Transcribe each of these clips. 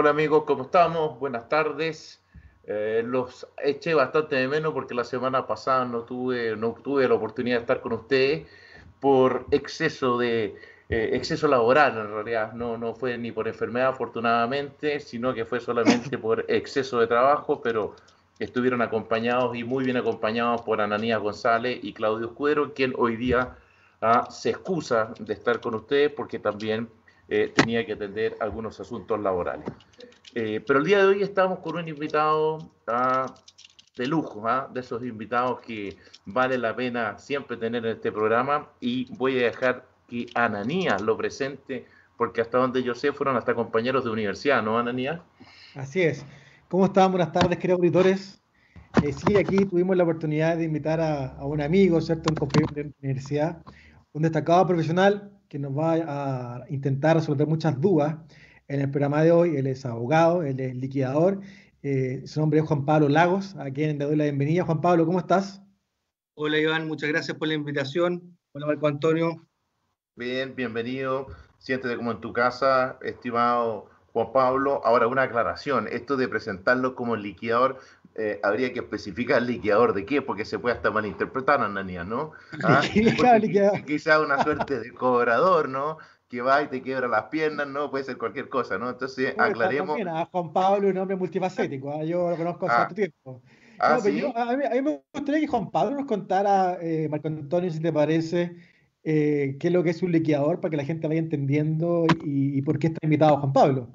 Hola amigos, ¿cómo estamos? Buenas tardes. Eh, los eché bastante de menos porque la semana pasada no tuve, no tuve la oportunidad de estar con ustedes por exceso de eh, exceso laboral en realidad. No, no fue ni por enfermedad afortunadamente, sino que fue solamente por exceso de trabajo, pero estuvieron acompañados y muy bien acompañados por Ananías González y Claudio Escudero, quien hoy día ah, se excusa de estar con ustedes porque también eh, tenía que atender algunos asuntos laborales. Eh, pero el día de hoy estamos con un invitado ah, de lujo, ah, de esos invitados que vale la pena siempre tener en este programa y voy a dejar que Ananías lo presente porque hasta donde yo sé fueron hasta compañeros de universidad, ¿no, Ananías? Así es. ¿Cómo están? Buenas tardes, queridos auditores. Eh, sí, aquí tuvimos la oportunidad de invitar a, a un amigo, ¿cierto? Un compañero de universidad, un destacado profesional que nos va a intentar resolver muchas dudas en el programa de hoy. Él es abogado, él es liquidador. Eh, su nombre es Juan Pablo Lagos, a quien le doy la bienvenida. Juan Pablo, ¿cómo estás? Hola Iván, muchas gracias por la invitación. Hola Marco Antonio. Bien, bienvenido. Siéntete como en tu casa, estimado Juan Pablo. Ahora una aclaración, esto de presentarlo como liquidador, eh, habría que especificar liquidador de qué, porque se puede hasta malinterpretar, Ananía, ¿no? ¿Ah? Quizá una suerte de cobrador, ¿no? que va y te quiebra las piernas, no, puede ser cualquier cosa, ¿no? Entonces, aclaremos. A Juan Pablo es un hombre multifacético, ¿eh? yo lo conozco hace ah. tiempo. Ah, ¿sí? a, mí, me gustaría que Juan Pablo nos contara, eh, Marco Antonio, si te parece, eh, qué es lo que es un liquidador para que la gente vaya entendiendo y, por qué está invitado Juan Pablo.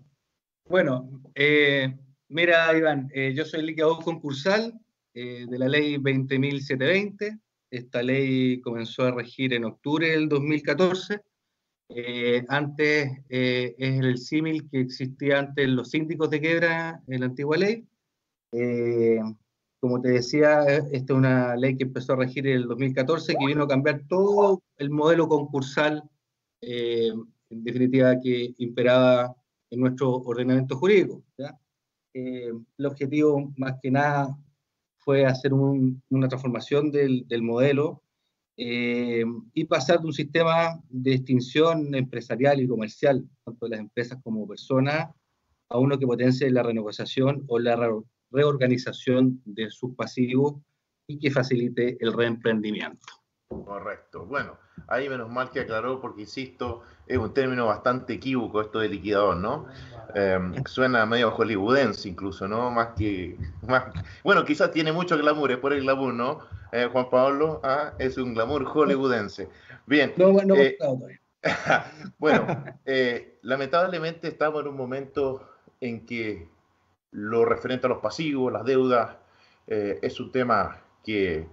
Bueno, eh, mira, Iván, yo soy liquidador concursal de la ley 20.720. Esta ley comenzó a regir en octubre del 2014 eh, antes eh, es el símil que existía antes los síndicos de quiebra en la antigua ley. Eh, como te decía, esta es una ley que empezó a regir en el 2014, que vino a cambiar todo el modelo concursal, en definitiva, que imperaba en nuestro ordenamiento jurídico. El objetivo, más que nada, fue hacer una transformación del, del modelo eh, y pasar de un sistema de extinción empresarial y comercial, tanto de las empresas como personas, a uno que potencie la renegociación o la reorganización de sus pasivos y que facilite el reemprendimiento. Correcto. Bueno, ahí menos mal que aclaró, porque insisto, es un término bastante equívoco esto de liquidador, ¿no? Em, suena medio hollywoodense incluso, ¿no? Más que, Bueno, quizás tiene mucho glamour, es por el glamour, ¿no? Eh, Juan Pablo ah, es un glamour hollywoodense. Bien. No, no, eh, bueno, eh, lamentablemente estamos en un momento en que lo referente a los pasivos, las deudas, es un tema que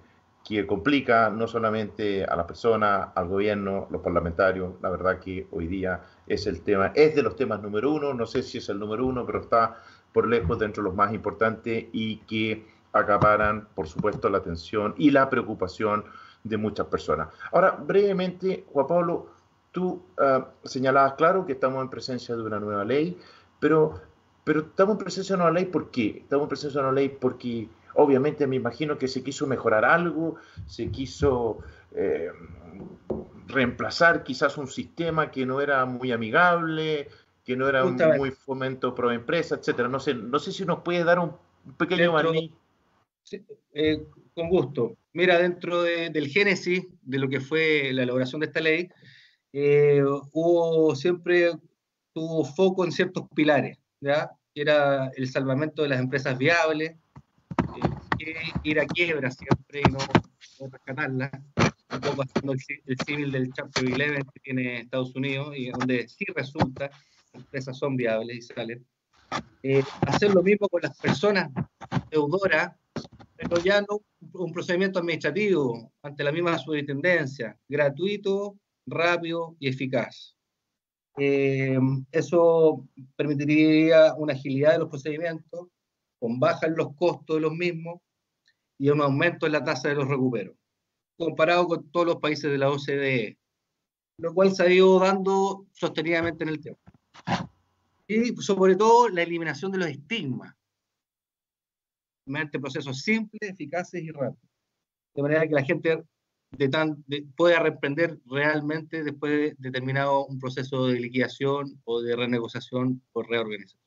que complica no solamente a la persona, al gobierno, los parlamentarios. La verdad que hoy día es el tema, es de los temas número uno, no sé si es el número uno, pero está por lejos dentro de los más importantes y que acaparan, por supuesto, la atención y la preocupación de muchas personas. Ahora, brevemente, Juan Pablo, tú uh, señalabas claro que estamos en presencia de una nueva ley, pero, pero estamos en presencia de una nueva ley ¿por qué? Estamos en presencia de una ley porque Obviamente me imagino que se quiso mejorar algo, se quiso eh, reemplazar quizás un sistema que no era muy amigable, que no era un, muy fomento pro empresa, etcétera. No sé, no sé si nos puede dar un pequeño barniz. Eh, con gusto. Mira, dentro del génesis de lo que fue la elaboración de esta ley, eh, hubo siempre tuvo foco en ciertos pilares, ¿ya? Era el salvamento de las empresas viables, ir a quiebra siempre y no, rescatarla. Un poco haciendo el, civil del Chapter 11 que tiene Estados Unidos y donde sí resulta, las empresas son viables y salen. Eh, hacer lo mismo con las personas deudoras, pero ya no un procedimiento administrativo ante la misma superintendencia, gratuito, rápido y eficaz. Eh, eso permitiría una agilidad de los procedimientos, con baja en los costos de los mismos y un aumento en la tasa de los recuperos, comparado con todos los países de la OCDE, lo cual se ha ido dando sostenidamente en el tiempo. Y sobre todo la eliminación de los estigmas, mediante procesos simples, eficaces y rápidos, de manera que la gente pueda reprender realmente después de terminado un proceso de liquidación o de renegociación o reorganización.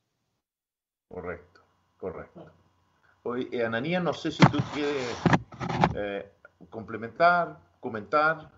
Correcto, correcto. Oye, eh, Ananía, no sé si tú quieres eh, complementar, comentar.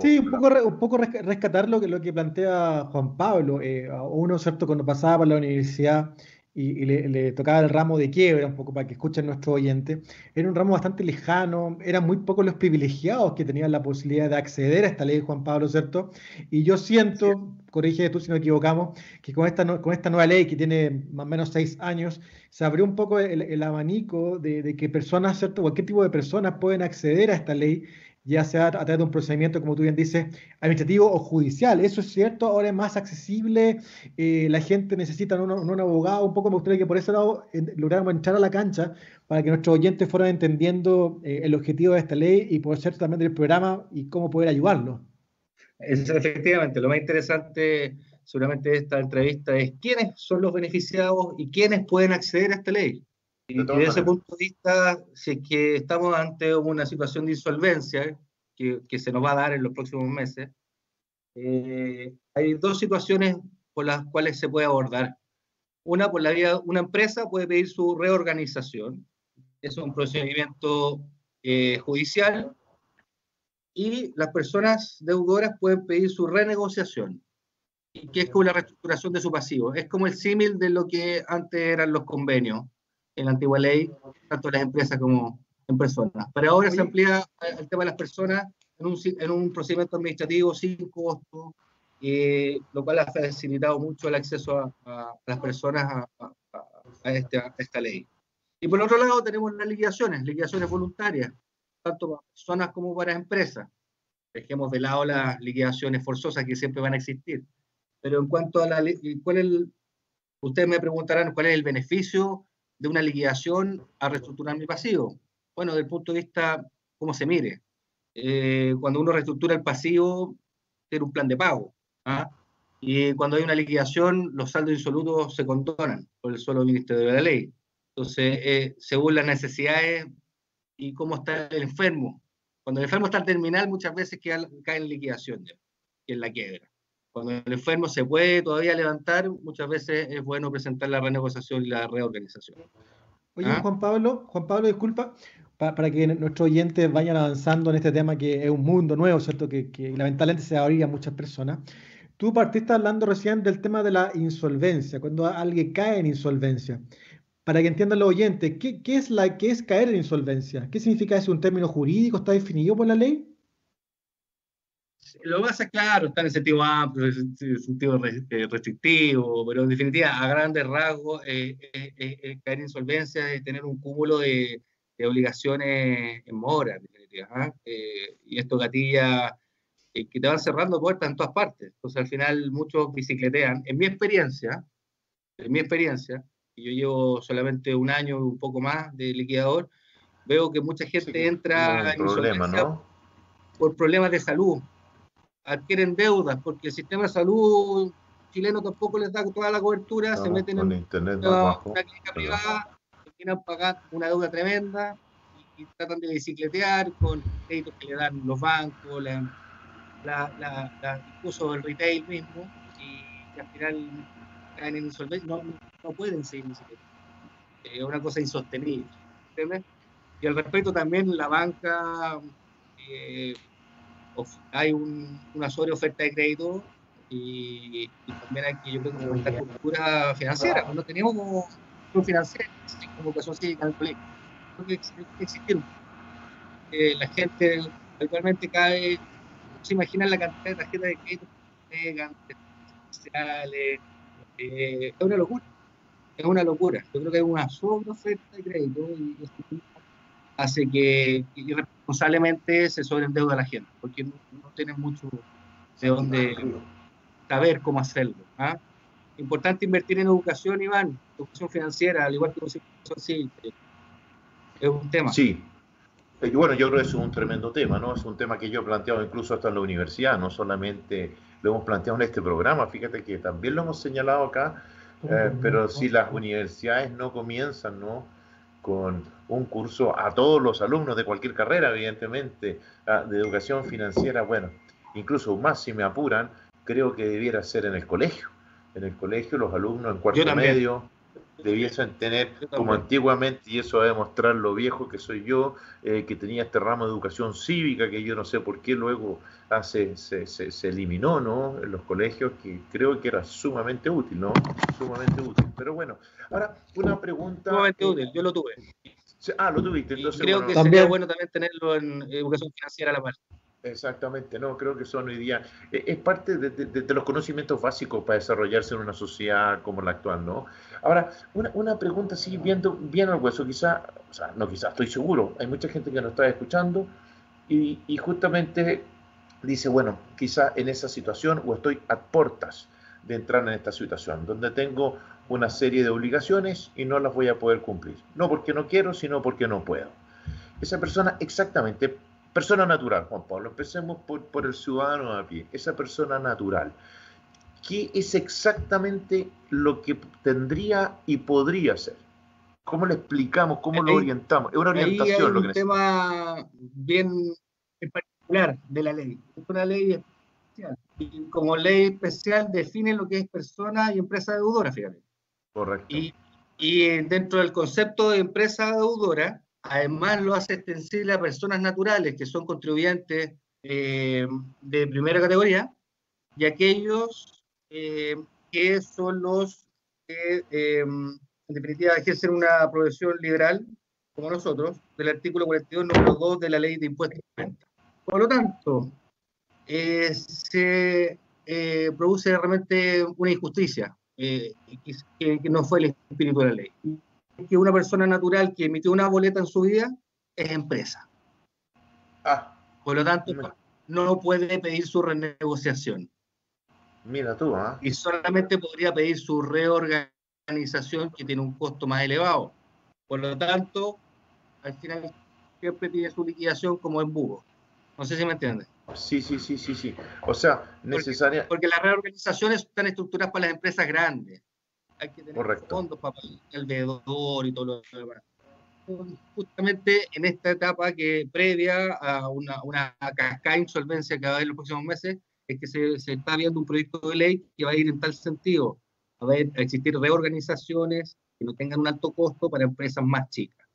sí, un poco, un poco rescatar lo que, lo que plantea Juan Pablo. Eh, uno, ¿cierto? Cuando pasaba por la universidad y, le, tocaba el ramo de quiebra, un poco para que escuchen nuestro oyente, era un ramo bastante lejano, eran muy pocos los privilegiados que tenían la posibilidad de acceder a esta ley, Juan Pablo, ¿cierto? Y yo siento, corrige tú si nos equivocamos, que con esta, con esta nueva ley que tiene más o menos seis años, se abrió un poco el, abanico de, de, que personas, ¿cierto? Cualquier tipo de personas pueden acceder a esta ley ya sea a través de un procedimiento, como tú bien dices, administrativo o judicial. Eso es cierto, ahora es más accesible, eh, la gente necesita un, un, abogado, un poco me gustaría que por ese lado lográramos entrar a la cancha para que nuestros oyentes fueran entendiendo eh, el objetivo de esta ley y poder ser también del programa y cómo poder ayudarlo. efectivamente, lo más interesante seguramente de esta entrevista es quiénes son los beneficiados y quiénes pueden acceder a esta ley. Y desde ese punto de vista, si es que estamos ante una situación de insolvencia que, que se nos va a dar en los próximos meses, eh, hay dos situaciones por las cuales se puede abordar. Una, por la vía, una empresa puede pedir su reorganización, es un procedimiento eh, judicial, y las personas deudoras pueden pedir su renegociación, que es como la reestructuración de su pasivo. Es como el símil de lo que antes eran los convenios en la antigua ley, tanto en las empresas como en personas. Pero ahora se amplía el tema de las personas en un, en un procedimiento administrativo sin costo, eh, lo cual ha facilitado mucho el acceso a, las personas a, este, a, esta ley. Y por otro lado tenemos las liquidaciones, liquidaciones voluntarias, tanto para personas como para empresas. Dejemos de lado las liquidaciones forzosas que siempre van a existir. Pero en cuanto a la cuál el, ustedes me preguntarán cuál es el beneficio de una liquidación a reestructurar mi pasivo? Bueno, desde el punto de vista, cómo se mire. Eh, cuando uno reestructura el pasivo, tiene un plan de pago. ¿ah? Y cuando hay una liquidación, los saldos insolutos se condonan por el solo Ministerio de la Ley. Entonces, eh, según las necesidades y cómo está el enfermo. Cuando el enfermo está terminal, muchas veces cae en liquidación, que es la quiebra. Cuando el enfermo se puede todavía levantar, muchas veces es bueno presentar la renegociación y la reorganización. Oye, ¿Ah? Juan Pablo, Juan Pablo, disculpa, para, que nuestros oyentes vayan avanzando en este tema que es un mundo nuevo, ¿cierto? Que, lamentablemente se abría a muchas personas. Tú partiste hablando recién del tema de la insolvencia, cuando alguien cae en insolvencia. Para que entiendan los oyentes, ¿qué, qué es, la, ¿qué es caer en insolvencia? ¿Qué significa eso? ¿Un término jurídico? ¿Está definido por la ley? Lo más claro, está en el sentido amplio, en el sentido eh, restrictivo, pero en definitiva, a grandes rasgos, eh, eh, caer en insolvencia es tener un cúmulo de, obligaciones en mora, ¿ah? y esto gatilla que te van cerrando puertas en todas partes. Entonces, al final, muchos bicicletean. En mi experiencia, en mi experiencia, y yo llevo solamente un año, un poco más de liquidador, veo que mucha gente entra en insolvencia por problemas de salud, adquieren deudas porque el sistema de salud chileno tampoco les da toda la cobertura, se meten en internet una, clínica privada, terminan pagando una deuda tremenda y, tratan de bicicletear con créditos que le dan los bancos, la, la, incluso el retail mismo, y, al final caen en insolvencia, no, no pueden seguir bicicleteando. Es una cosa insostenible. ¿entiendes? Y al respecto también la banca eh, hay un, una sobreoferta de crédito y, también hay que, yo creo que esta cultura financiera. No tenemos como financiera, como educación cívica en el colegio. Creo que existieron. Eh, la gente actualmente cae, no se imaginan la cantidad de tarjetas de crédito que pegan, sociales. Eh, es una locura. Es una locura. Yo creo que hay una sobreoferta de crédito y, y hace que irresponsablemente se sobreendeuda a la gente, porque no, tienen mucho de dónde saber cómo hacerlo. ¿ah? Importante invertir en educación, Iván, educación financiera, al igual que educación civil. Es un tema. Sí. Bueno, yo creo que es un tremendo tema, ¿no? Es un tema que yo he planteado incluso hasta en la universidad, no solamente lo hemos planteado en este programa, fíjate que también lo hemos señalado acá, eh, pero si las universidades no comienzan, ¿no? Con un curso a todos los alumnos de cualquier carrera, evidentemente, ah, de educación financiera, bueno, incluso más si me apuran, creo que debiera ser en el colegio, en el colegio, los alumnos en cuarto medio debiesen tener, como antiguamente, y eso va a demostrar lo viejo que soy yo, eh, que tenía este ramo de educación cívica, que yo no sé por qué luego se, se, eliminó ¿no? en los colegios, que creo que era sumamente útil, ¿no? Sumamente útil. Pero bueno, ahora una pregunta. Sumamente útil, yo lo tuve. Ah, lo tuviste. Entonces, creo que sería bueno también tenerlo en educación financiera a la par. Exactamente, no, creo que son hoy día, e, es parte de, los conocimientos básicos para desarrollarse en una sociedad como la actual, ¿no? Ahora, una, una pregunta así, viendo bien al hueso, quizá, o sea, no quizá, estoy seguro, hay mucha gente que nos está escuchando y, y justamente dice, bueno, quizá en esa situación o estoy a puertas de entrar en esta situación, donde tengo una serie de obligaciones y no las voy a poder cumplir. No porque no quiero, sino porque no puedo. Esa persona exactamente Persona natural, Juan Pablo, empecemos por, el ciudadano a pie, esa persona natural. ¿Qué es exactamente lo que tendría y podría ser? ¿Cómo le explicamos? ¿Cómo lo orientamos? Es una orientación. Hay un tema bien particular de la ley. Es una ley especial. Y como ley especial define lo que es persona y empresa deudora, fíjate. Correcto. Y, y dentro del concepto de empresa deudora, Además, lo hace extensible a personas naturales que son contribuyentes eh, de primera categoría y aquellos eh, que son los que, eh, en definitiva, ejercen una profesión liberal, como nosotros, del artículo 42, número 2 de la ley de impuestos Por lo tanto, se produce realmente una injusticia, que no fue el espíritu de la ley que una persona natural que emitió una boleta en su vida es empresa. Ah. Por lo tanto, no puede pedir su renegociación. Mira tú, ¿ah? Y solamente podría pedir su reorganización, que tiene un costo más elevado. Por lo tanto, al final siempre pide su liquidación como embudo. No sé si me entiendes. Sí, sí, sí, sí, sí. O sea, necesaria. Porque, porque las reorganizaciones están estructuradas para las empresas grandes hay que tener fondos para el veedor y todo lo demás. Justamente en esta etapa que previa a una, una cascada insolvencia que va a haber en los próximos meses, es que se, se, está viendo un proyecto de ley que va a ir en tal sentido. a ver, a existir reorganizaciones que no tengan un alto costo para empresas más chicas.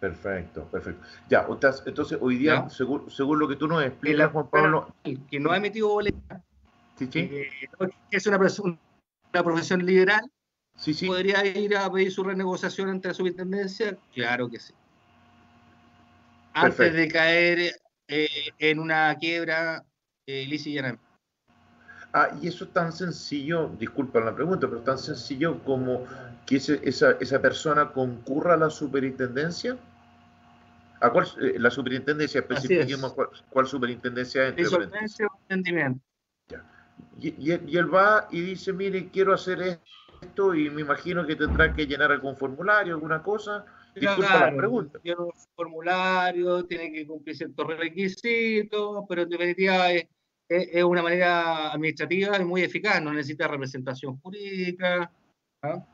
Perfecto, perfecto. Ya, entonces hoy día, según, según, lo que tú nos explicas, Juan Pablo... Que no ha emitido boleta, ¿Sí, sí? Eh, es una, una profesión liberal, ¿Podría ir a pedir su renegociación ante la superintendencia? Claro que sí. Antes de caer eh, en una quiebra eh, Ah, y eso es tan sencillo, disculpa la pregunta, pero tan sencillo como que esa, esa persona concurra a la superintendencia. ¿A cuál, eh, la superintendencia? Especifiquemos cuál, cuál, superintendencia es. entendimiento. Y, y, y, él va y dice, mire, quiero hacer esto esto y me imagino que tendrá que llenar algún formulario, alguna cosa. Disculpa la pregunta. Tiene un formulario, tiene que cumplir ciertos requisitos, pero en definitiva es, es, una manera administrativa y muy eficaz, no necesita representación jurídica. ¿ah?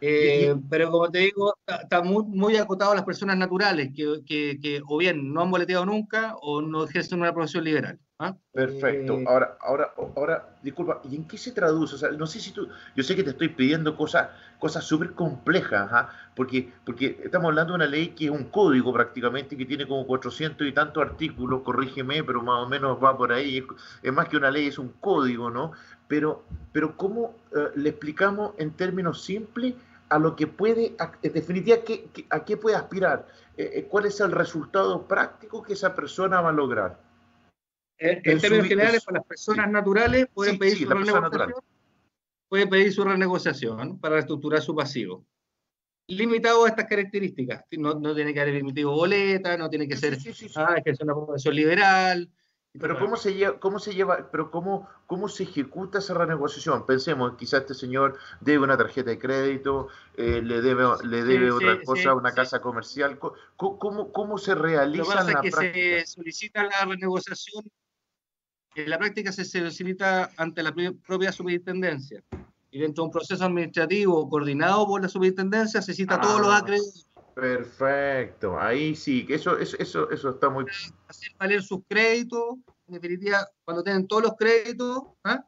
Eh, pero como te digo, está, muy, muy acotado a las personas naturales que, que, que, o bien no han boleteado nunca o no ejercen una profesión liberal. ¿Ah? Perfecto. Eh, ahora, ahora, ahora, disculpa, ¿y en qué se traduce? O sea, no sé si tú, yo sé que te estoy pidiendo cosas, cosas súper complejas, ¿ah? porque, porque estamos hablando de una ley que es un código prácticamente, que tiene como 400 y tantos artículos, corrígeme, pero más o menos va por ahí. Es más que una ley, es un código, ¿no? Pero, pero ¿cómo eh, le explicamos en términos simples? a lo que puede, en definitiva, a qué puede aspirar, eh, cuál es el resultado práctico que esa persona va a lograr. En, términos generales, para las personas naturales pueden pedir su renegociación, pueden pedir su renegociación para reestructurar su pasivo. Limitado a estas características. No, no tiene que haber emitido boleta, no tiene que ser, ah, que es una población liberal, pero cómo se lleva, cómo se lleva, pero cómo, cómo se ejecuta esa renegociación. Pensemos, quizás este señor debe una tarjeta de crédito, eh, le debe, le debe otra cosa, una casa comercial. ¿Cómo, cómo, se realiza pasa es que se solicita la renegociación. En la práctica se solicita ante la propia superintendencia. Y dentro de un proceso administrativo coordinado por la superintendencia se cita todos los ah. acreedores. Perfecto, ahí sí, que eso, eso, eso, eso está muy... Hacer valer sus créditos, en definitiva, cuando tienen todos los créditos, ¿ah?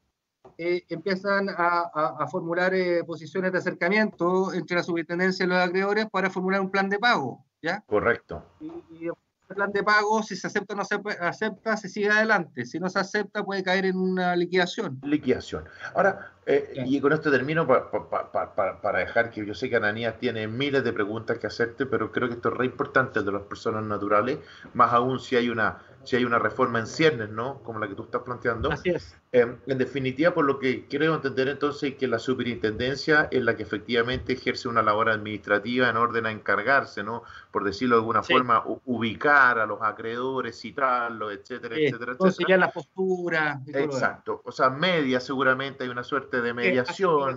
eh, empiezan a, formular posiciones de acercamiento entre la superintendencia y los acreedores para formular un plan de pago. ¿ya? Correcto. Y, plan de pago, si se acepta o no se acepta, se sigue adelante. Si no se acepta, puede caer en una liquidación. Liquidación. Ahora, eh, y con esto termino para dejar que yo sé que Ananías tiene miles de preguntas que hacerte, pero creo que esto es re importante de las personas naturales, más aún si hay una si hay una reforma en ciernes, ¿no? Como la que tú estás planteando. Así es. Em, en definitiva, por lo que creo entender entonces que la superintendencia es la que efectivamente ejerce una labor administrativa en orden a encargarse, ¿no? Por decirlo de alguna forma, ubicar a los acreedores, citarlos, etcétera, etcétera, etcétera. la postura. Exacto. O sea, media seguramente hay una suerte de mediación.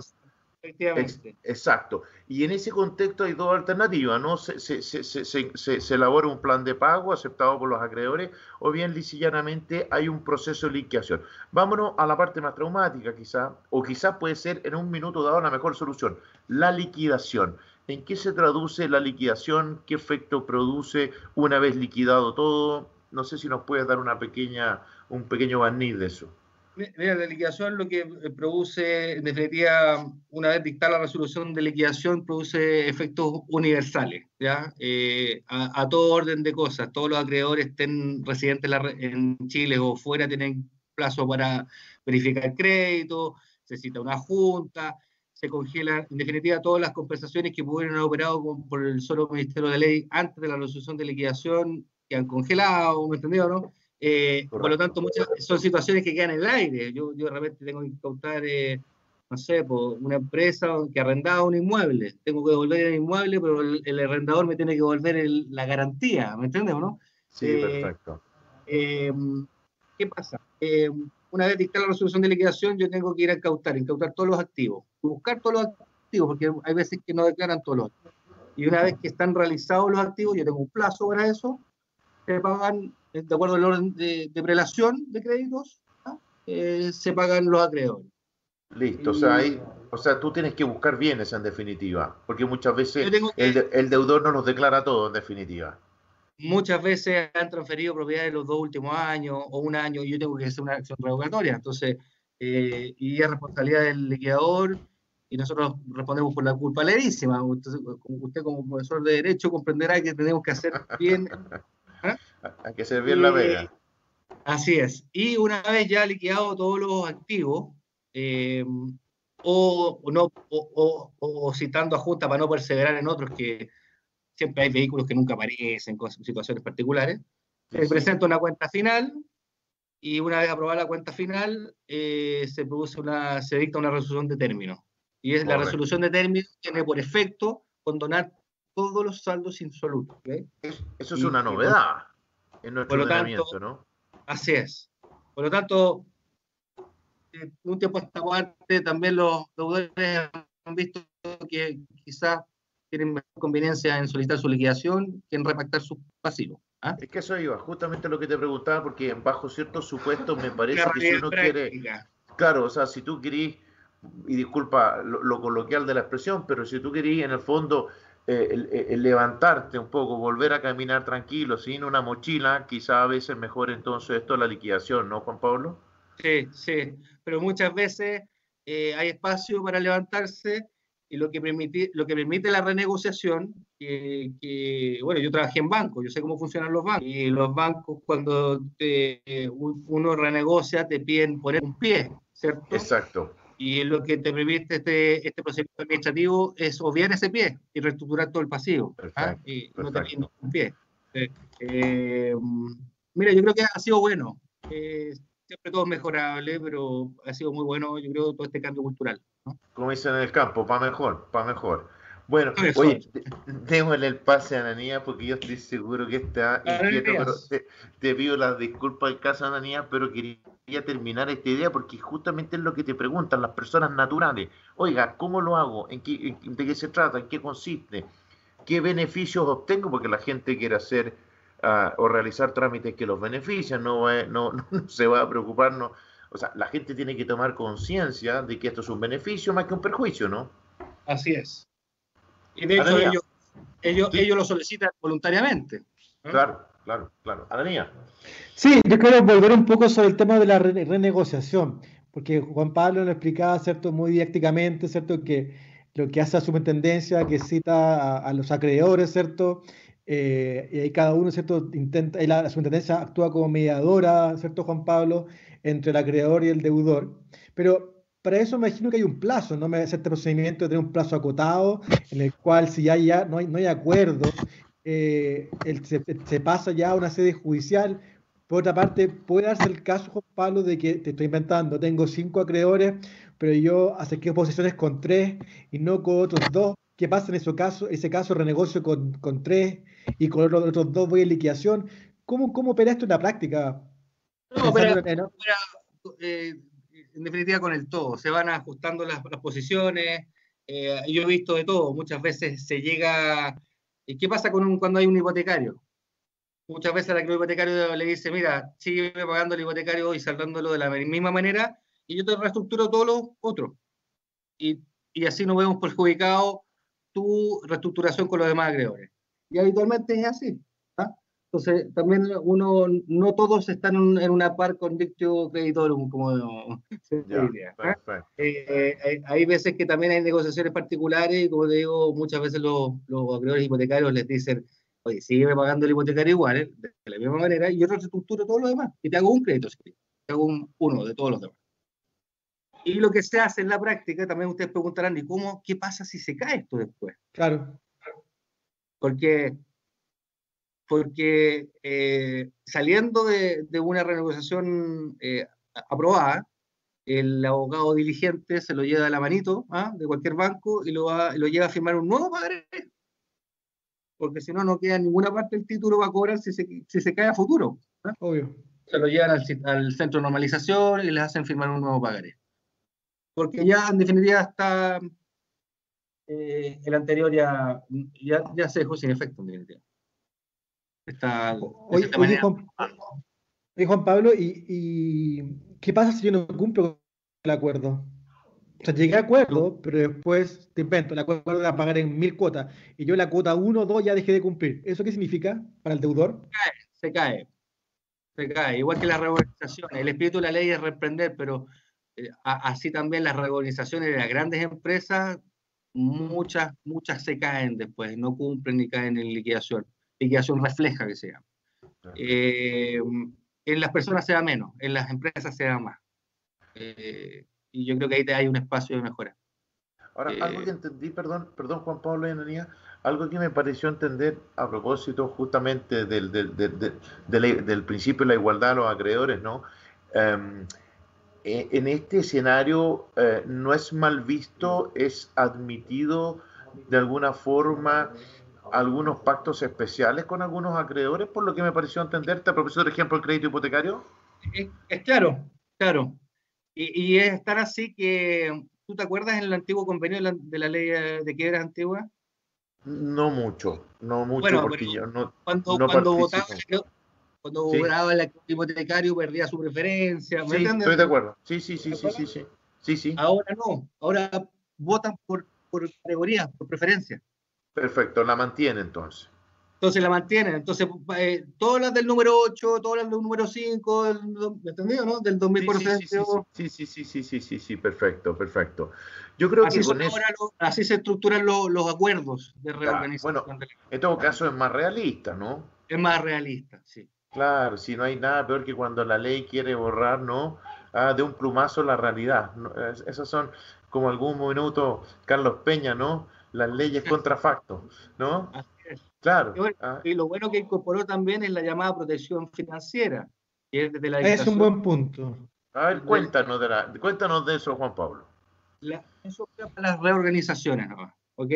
Exacto. Y en ese contexto hay dos alternativas, ¿no? Se, se, se, se, elabora un plan de pago aceptado por los acreedores o bien lisillanamente hay un proceso de liquidación. Vámonos a la parte más traumática quizá, o quizás puede ser en un minuto dado la mejor solución, la liquidación. ¿En qué se traduce la liquidación? ¿Qué efecto produce una vez liquidado todo? No sé si nos puedes dar una pequeña, un pequeño barniz de eso. Mira, la liquidación lo que eh, produce, en definitiva, una vez dictada la resolución de liquidación, produce efectos universales, ¿ya? Eh, a, todo orden de cosas. Todos los acreedores estén residentes en Chile o fuera tienen plazo para verificar crédito, se cita una junta, se congela, en definitiva, todas las compensaciones que pudieron haber operado por el solo Ministerio de Ley antes de la resolución de liquidación, que han congelado, ¿me entendido, no? Eh, por lo tanto, muchas son situaciones que quedan en el aire. Yo, yo de repente tengo que contar, eh, no sé, por una empresa que arrendaba un inmueble. Tengo que devolver el inmueble, pero el, arrendador me tiene que devolver la garantía, ¿me entiendes o no? Sí, eh, perfecto. ¿Qué pasa? una vez dictada la resolución de liquidación, yo tengo que ir a incautar, incautar todos los activos, buscar todos los activos, porque hay veces que no declaran todos los activos. Y una vez que están realizados los activos, yo tengo un plazo para eso, se pagan eh, de acuerdo al orden de, prelación de créditos, ¿ah? eh, se pagan los acreedores. Listo, o, sea, o sea, tú tienes que buscar bienes en definitiva, porque muchas veces el, deudor no los declara todo en definitiva. Muchas veces han transferido propiedades los dos últimos años o un año y yo tengo que hacer una acción revocatoria, entonces, eh, y es responsabilidad del liquidador y nosotros respondemos por la culpa lerísima. Usted, usted como profesor de Derecho comprenderá que tenemos que hacer bien hay que servir la vega. Así es. Y una vez ya liquidado todos los activos, eh, o, no, o, citando a Junta para no perseverar en otros que siempre hay vehículos que nunca aparecen con situaciones particulares, se presenta una cuenta final y una vez aprobada la cuenta final se produce una, se dicta una resolución de término. Y es la resolución de término tiene por efecto condonar todos los saldos insolutos. Eso es una novedad en nuestro ordenamiento, ¿no? Así es. Por lo tanto, eh, un tiempo esta parte también los deudores han visto que quizás tienen mejor conveniencia en solicitar su liquidación que en repactar su pasivo. ¿ah? Es que eso iba, justamente lo que te preguntaba, porque bajo ciertos supuestos me parece que si uno quiere. Claro, o sea, si tú querís, y disculpa lo, lo, coloquial de la expresión, pero si tú querís en el fondo eh, el, levantarte un poco, volver a caminar tranquilo, sin una mochila, quizá a veces mejor entonces esto la liquidación, ¿no, Juan Pablo? Sí, sí, pero muchas veces eh, hay espacio para levantarse y lo que permite, lo que permite la renegociación, que, bueno, yo trabajé en bancos, yo sé cómo funcionan los bancos, y los bancos cuando uno renegocia te piden poner un pie, ¿cierto? Exacto. Y lo que te permite este, este procedimiento administrativo es obviar ese pie y reestructurar todo el pasivo. ¿ah? Y no te un pie. Eh, mira, yo creo que ha sido bueno. Eh, siempre todo es mejorable, pero ha sido muy bueno, yo creo, todo este cambio cultural. Como dicen en el campo, para mejor, para mejor. Bueno, oye, démosle el pase a Ananía porque yo estoy seguro que está inquieto, pero te, pido las disculpas del caso Ananía, pero quería terminar esta idea porque justamente es lo que te preguntan las personas naturales. Oiga, ¿cómo lo hago? ¿En qué, ¿De qué se trata? ¿En qué consiste? ¿Qué beneficios obtengo? Porque la gente quiere hacer ah, o realizar trámites que los benefician, no, no, no, se va a preocupar. No. O sea, la gente tiene que tomar conciencia de que esto es un beneficio más que un perjuicio, ¿no? Así es. Y de hecho ellos, ellos, ellos, lo solicitan voluntariamente. Claro, claro, claro. Adanía. Sí, yo quiero volver un poco sobre el tema de la renegociación, porque Juan Pablo lo explicaba, ¿cierto? Muy didácticamente, ¿cierto? Que lo que hace la superintendencia, que cita a, los acreedores, ¿cierto? Eh, y ahí cada uno, ¿cierto? Intenta, y la, la, superintendencia actúa como mediadora, ¿cierto, Juan Pablo? Entre el acreedor y el deudor. Pero para eso me imagino que hay un plazo, ¿no? Me este procedimiento de tener un plazo acotado, en el cual si ya, ya no, hay, no hay acuerdo, eh, se, se, pasa ya a una sede judicial. Por otra parte, puede darse el caso, Juan Pablo, de que te estoy inventando, tengo cinco acreedores, pero yo acerqué posiciones con tres y no con otros dos. ¿Qué pasa en ese caso? ese caso renegocio con, con tres y con los otros dos voy en liquidación. ¿Cómo, cómo opera esto en la práctica? No, pero, eh, en definitiva con el todo. Se van ajustando las, posiciones. Eh, yo he visto de todo. Muchas veces se llega. ¿Y qué pasa con cuando hay un hipotecario? Muchas veces el hipotecario le dice: Mira, sigue pagando el hipotecario y saldándolo de la misma manera y yo te reestructuro todos los otros. Y, y así no vemos perjudicado tu reestructuración con los demás acreedores. Y habitualmente es así. Entonces, también uno, no todos están en una par convictio creditorum, como se diría. ¿ah? Eh, eh, hay veces que también hay negociaciones particulares y, como digo, muchas veces los, los acreedores hipotecarios les dicen, oye, sigue pagando el hipotecario igual, ¿eh? de la misma manera, y yo reestructuro todo lo demás, y te hago un crédito, te hago un, uno de todos los demás. Y lo que se hace en la práctica, también ustedes preguntarán, ¿y cómo, qué pasa si se cae esto después? Claro. Porque, porque eh, saliendo de, de, una renegociación eh, aprobada, el abogado diligente se lo lleva a la manito ¿ah? de cualquier banco y lo, va, lo lleva a firmar un nuevo pagaré. Porque si no, no queda en ninguna parte del título va a cobrar si se, si se cae a futuro. ¿ah? Obvio. Se lo llevan al, al centro de normalización y les hacen firmar un nuevo pagaré porque ya en definitiva está eh, el anterior ya, ya, ya, se dejó sin efecto en definitiva. Está, oye, oye, Juan, oye, Juan, Pablo, ¿y, ¿y, qué pasa si yo no cumplo el acuerdo? O sea, llegué a acuerdo, pero después te invento, el acuerdo a pagar en mil cuotas y yo la cuota 1 o 2 ya dejé de cumplir. ¿Eso qué significa para el deudor? Se cae, se cae. Se cae. Igual que la reorganización. El espíritu de la ley es reprender, pero eh, así también las reorganizaciones de las grandes empresas, muchas, muchas se caen después, no cumplen ni caen en liquidación. Liquidación refleja que se llama. Eh, en las personas se da menos, en las empresas se da más. Eh, y yo creo que ahí hay un espacio de mejora. Ahora, algo que entendí, perdón, perdón Juan Pablo y Ananía, algo que me pareció entender a propósito justamente del, del, del, del, principio de la igualdad de los acreedores, ¿no? Um, eh, en este escenario eh, no es mal visto, es admitido de alguna forma algunos pactos especiales con algunos acreedores, por lo que me pareció entenderte, profesor, ejemplo, el crédito hipotecario. Es, claro, claro. Y, es tan así que, ¿tú te acuerdas en el antiguo convenio de la, ley de quiebras antigua? No mucho, no mucho, porque yo no, cuando, no cuando votaba, cuando sí. el hipotecario perdía su preferencia. ¿me sí, estoy de acuerdo. Sí, sí, sí, sí, sí, sí, sí, sí. Ahora no, ahora votan por, por categoría, por preferencia. Perfecto, la mantiene entonces. Entonces la mantienen. Entonces, eh, todas las del número 8, todas las del número 5, ¿me entendido, no? Del 2000%. Sí, sí, sí, sí, sí, sí, sí, perfecto, perfecto. Yo creo así que con eso... así se estructuran los, los acuerdos de reorganización. bueno, en todo caso es más realista, ¿no? Es más realista, sí. Claro, si no hay nada peor que cuando la ley quiere borrar, ¿no? Ah, de un plumazo la realidad. Esos son, como algún minuto, Carlos Peña, ¿no? Las leyes contrafacto, ¿no? Así es. Claro. Y, bueno, ah. y, lo bueno que incorporó también es la llamada protección financiera. Que es, desde la es un buen punto. A ver, cuéntanos de, la, cuéntanos de eso, Juan Pablo. La, eso para las reorganizaciones, ¿no? ¿ok?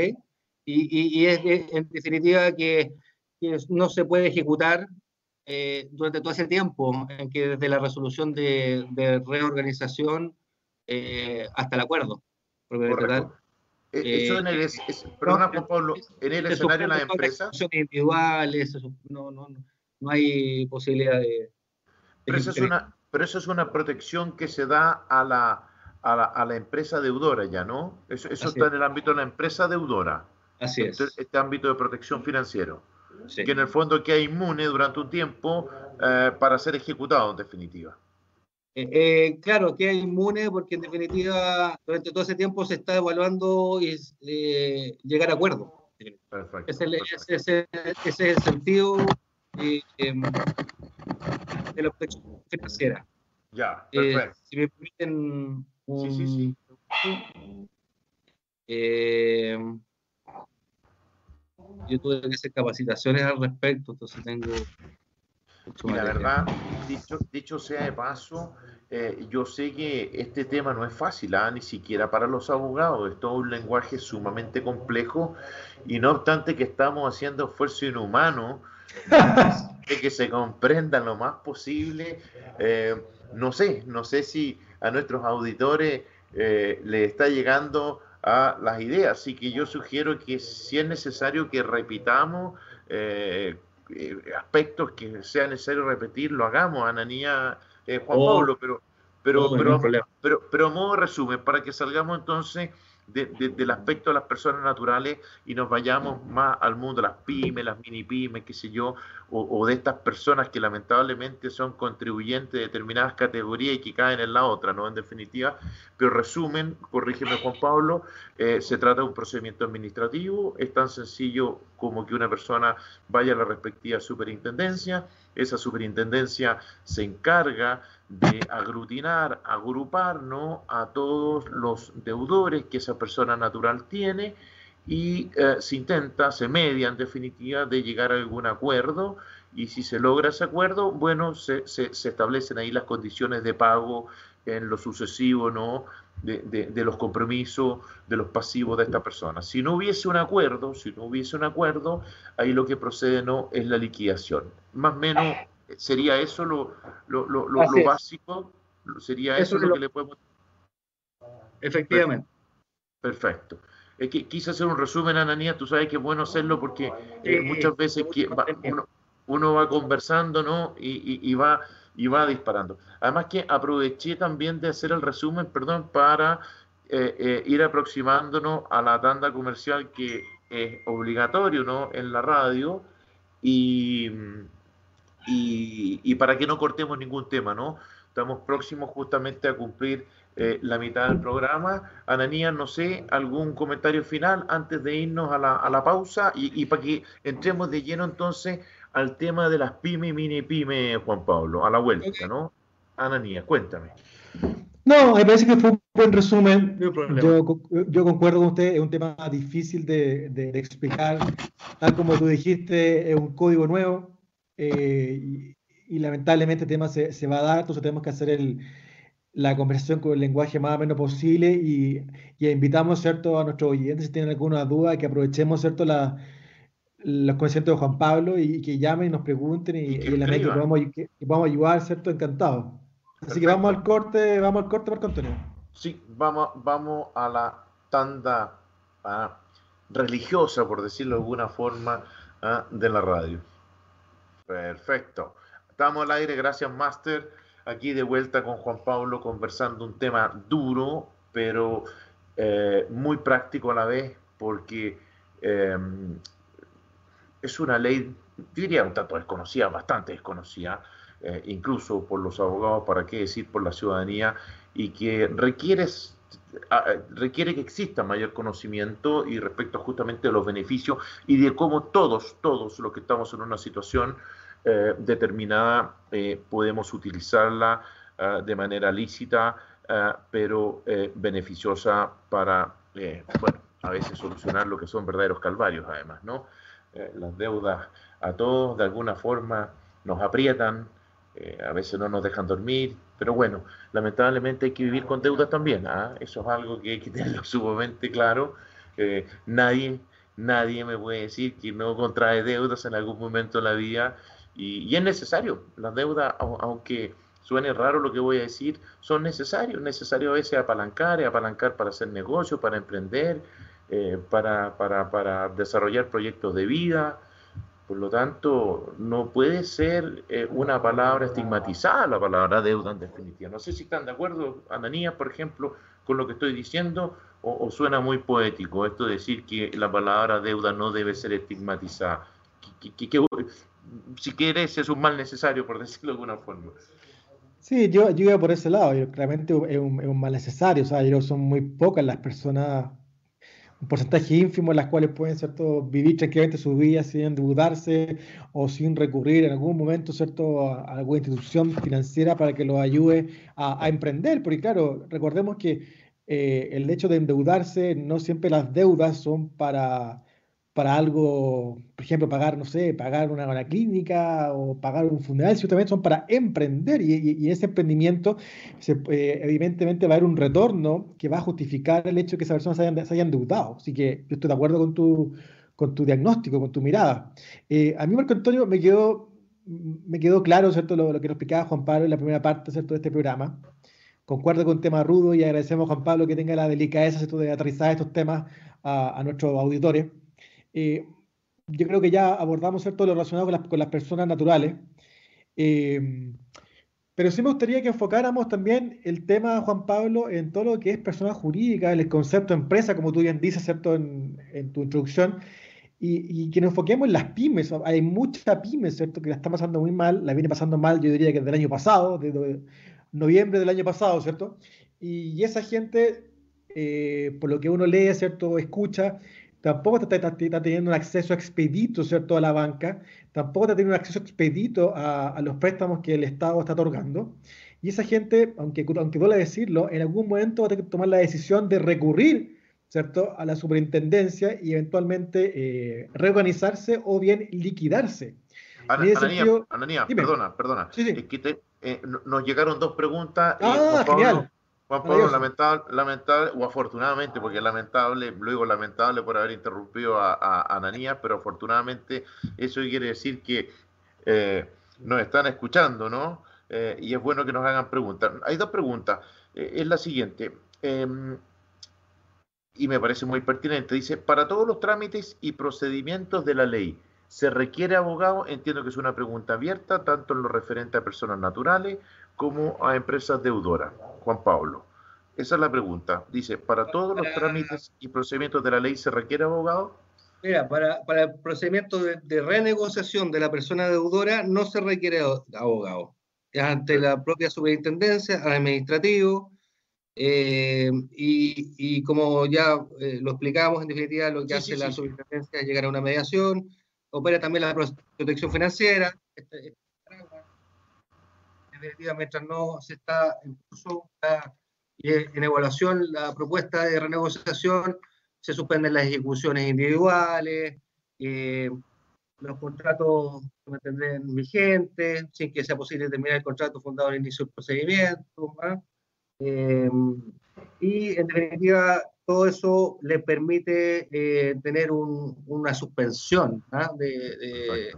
Y, y, es, en definitiva que, que no se puede ejecutar eh, durante todo ese tiempo, en que desde la resolución de, reorganización eh, hasta el acuerdo. Correcto. E, eso en el, eh, es, perdona, Juan Pablo, en el escenario de la empresa. individuales, no, no, no hay posibilidad de. pero, eso es una, pero eso es una protección que se da a la, a la, a la empresa deudora ya, ¿no? Eso, eso está en el ámbito de la empresa deudora. Así es. Este, este ámbito de protección financiero que en el fondo queda inmune durante un tiempo eh, para ser ejecutado en definitiva. Eh, claro, que es inmune porque en definitiva durante todo ese tiempo se está evaluando y llegar a acuerdo. Perfecto, ese, ese, es el sentido em, de la protección financiera. Ya, perfecto. si me permiten un, sí, sí, sí. Eh, yo tuve que hacer capacitaciones al respecto, entonces tengo... Y la verdad, dicho, dicho sea de paso, eh, yo sé que este tema no es fácil, ¿ah? ni siquiera para los abogados, es todo un lenguaje sumamente complejo y no obstante que estamos haciendo esfuerzo inhumano de que se comprenda lo más posible, eh, no sé, no sé si a nuestros auditores eh, les está llegando a las ideas. Así que yo sugiero que si es necesario que repitamos eh, aspectos que sea necesario repetir, lo hagamos, Ananía, eh, Juan oh. Pablo, pero, pero, oh, pero, pero, pero, modo resumen, para que salgamos entonces del aspecto de las personas naturales y nos vayamos más al mundo las pymes, las mini pymes, qué sé yo, o, de estas personas que lamentablemente son contribuyentes de determinadas categorías y que caen en la otra, ¿no? En definitiva, pero resumen, corrígeme Juan Pablo, eh, se trata de un procedimiento administrativo, es tan sencillo como que una persona vaya a la respectiva superintendencia, esa superintendencia se encarga de aglutinar, agrupar a todos los deudores que esa persona natural tiene y eh, se intenta, se media en definitiva de llegar a algún acuerdo y si se logra ese acuerdo, bueno, se, se establecen ahí las condiciones de pago en lo sucesivo, ¿no? De, de, de, los compromisos, de los pasivos de esta persona. Si no hubiese un acuerdo, si no hubiese un acuerdo, ahí lo que procede no es la liquidación. Más o menos ¿Sería eso lo, lo, lo, lo básico? ¿Sería eso, lo que le podemos...? Efectivamente. Perfecto. Es que quise hacer un resumen, Ananía, tú sabes que es bueno hacerlo porque eh, muchas veces uno, va conversando, ¿no? Y, y, va, y va disparando. Además que aproveché también de hacer el resumen, perdón, para eh, eh, ir aproximándonos a la tanda comercial que es obligatorio, ¿no? En la radio. Y y, para que no cortemos ningún tema, ¿no? Estamos próximos justamente a cumplir eh, la mitad del programa. Ananías, no sé, algún comentario final antes de irnos a la, a la pausa y, para que entremos de lleno entonces al tema de las pymes y mini pymes, Juan Pablo, a la vuelta, ¿no? Ananías, cuéntame. No, me parece que fue un buen resumen. Yo, yo, concuerdo con usted, es un tema difícil de, de, de explicar. Tal como tú dijiste, es un código nuevo eh, y, lamentablemente el tema se, se, va a dar, entonces tenemos que hacer el, la conversación con el lenguaje más o menos posible y, y invitamos ¿cierto? a nuestros oyentes si tienen alguna duda que aprovechemos ¿cierto? La, los conocimientos de Juan Pablo y, que llamen y nos pregunten y, y, la que podamos, que, podamos ayudar, ¿cierto? Encantado. Así que vamos al corte, vamos al corte, Marco Antonio. Sí, vamos, vamos a la tanda ah, religiosa, por decirlo de alguna forma, ah, de la radio. Perfecto. Estamos al aire, gracias Master. Aquí de vuelta con Juan Pablo conversando un tema duro, pero eh, muy práctico a la vez, porque em, es una ley, diría un tanto desconocida, bastante desconocida, eh, incluso por los abogados, para qué decir por la ciudadanía, y que requiere, requiere que exista mayor conocimiento y respecto justamente a los beneficios y de cómo todos, todos los que estamos en una situación eh, determinada eh, podemos utilizarla eh, de manera lícita, pero beneficiosa para, bueno, a veces solucionar lo que son verdaderos calvarios, además, ¿no? Las deudas a todos de alguna forma nos aprietan, a veces no nos dejan dormir, pero bueno, lamentablemente hay que vivir con deudas también, ¿ah? eso es algo que hay que tenerlo sumamente claro. nadie, nadie me puede decir que no contrae deudas en algún momento de la vida y, es necesario. Las deudas, aunque suene raro lo que voy a decir, son necesarios. Es necesario a veces apalancar, apalancar para hacer negocio, para emprender, eh, para, para, para, desarrollar proyectos de vida. Por lo tanto, no puede ser eh, una palabra estigmatizada la palabra deuda en definitiva. No sé si están de acuerdo, Ananías, por ejemplo, con lo que estoy diciendo, o, suena muy poético esto de decir que la palabra deuda no debe ser estigmatizada. ¿Qué, qué, si quieres, es un mal necesario, por decirlo de alguna forma. Sí, yo, yo iba por ese lado, yo, realmente es un, es un, mal necesario, o sea, yo, son muy pocas las personas, un porcentaje ínfimo en las cuales pueden ¿cierto? vivir tranquilamente su vida sin endeudarse o sin recurrir en algún momento ¿cierto? a, alguna institución financiera para que los ayude a, a emprender, porque claro, recordemos que eh, el hecho de endeudarse, no siempre las deudas son para para algo, por ejemplo, pagar, no sé, pagar una, una clínica o pagar un funeral, ciertamente son para emprender y, y, y ese emprendimiento se, eh, evidentemente va a haber un retorno que va a justificar el hecho de que esa persona se haya, se haya endeudado. Así que yo estoy de acuerdo con tu, con tu diagnóstico, con tu mirada. Eh, a mí, Marco Antonio, me quedó, me quedó claro, ¿cierto?, lo, lo, que nos explicaba Juan Pablo en la primera parte, ¿cierto?, de este programa. Concuerdo con tema rudo y agradecemos a Juan Pablo que tenga la delicadeza, ¿cierto?, de aterrizar estos temas a, a nuestros auditores. Eh, yo creo que ya abordamos ¿cierto? lo relacionado con las, con las personas naturales, eh, pero sí me gustaría que enfocáramos también el tema, Juan Pablo, en todo lo que es persona jurídica, el concepto empresa, como tú bien dices ¿cierto? En, en tu introducción, y, y, que nos enfoquemos en las pymes. Hay muchas pymes ¿cierto? que la están pasando muy mal, la viene pasando mal, yo diría que desde el año pasado, desde noviembre del año pasado, ¿cierto? Y, y esa gente, eh, por lo que uno lee, ¿cierto? Escucha, tampoco está, está, está, teniendo un acceso expedito, ¿cierto?, a la banca, tampoco está teniendo un acceso expedito a, a, los préstamos que el Estado está otorgando. Y esa gente, aunque, aunque duele decirlo, en algún momento va a tener que tomar la decisión de recurrir, ¿cierto?, a la superintendencia y eventualmente eh, reorganizarse o bien liquidarse. Ana, Ananía, sentido, Ananía perdona, perdona. Sí, sí. Es que te, eh, nos llegaron dos preguntas. Ah, genial. Juan Pablo, lamentable, lamentable, o afortunadamente, porque lamentable, luego lamentable por haber interrumpido a, a, Ananías, pero afortunadamente eso quiere decir que eh, nos están escuchando, ¿no? Eh, y es bueno que nos hagan preguntas. Hay dos preguntas. Eh, es la siguiente, em, y me parece muy pertinente. Dice, para todos los trámites y procedimientos de la ley, ¿se requiere abogado? Entiendo que es una pregunta abierta, tanto en lo referente a personas naturales como a empresas deudoras. Juan Pablo. Esa es la pregunta. Dice, ¿para todos los trámites y procedimientos de la ley se requiere abogado? Mira, para, para el procedimiento de, de, renegociación de la persona deudora no se requiere abogado. Es ante la propia superintendencia, administrativo, eh, y, y, como ya eh, lo explicamos, en definitiva, lo que sí, hace sí, la sí. superintendencia es llegar a una mediación, opera también la protección financiera, este, este definitiva, mientras no se está en curso la, en evaluación la propuesta de renegociación, se suspenden las ejecuciones individuales, eh, los contratos se mantendrán vigentes, sin que sea posible terminar el contrato fundado al inicio del procedimiento. Eh, y en definitiva, todo eso le permite eh, tener un, una suspensión de, de,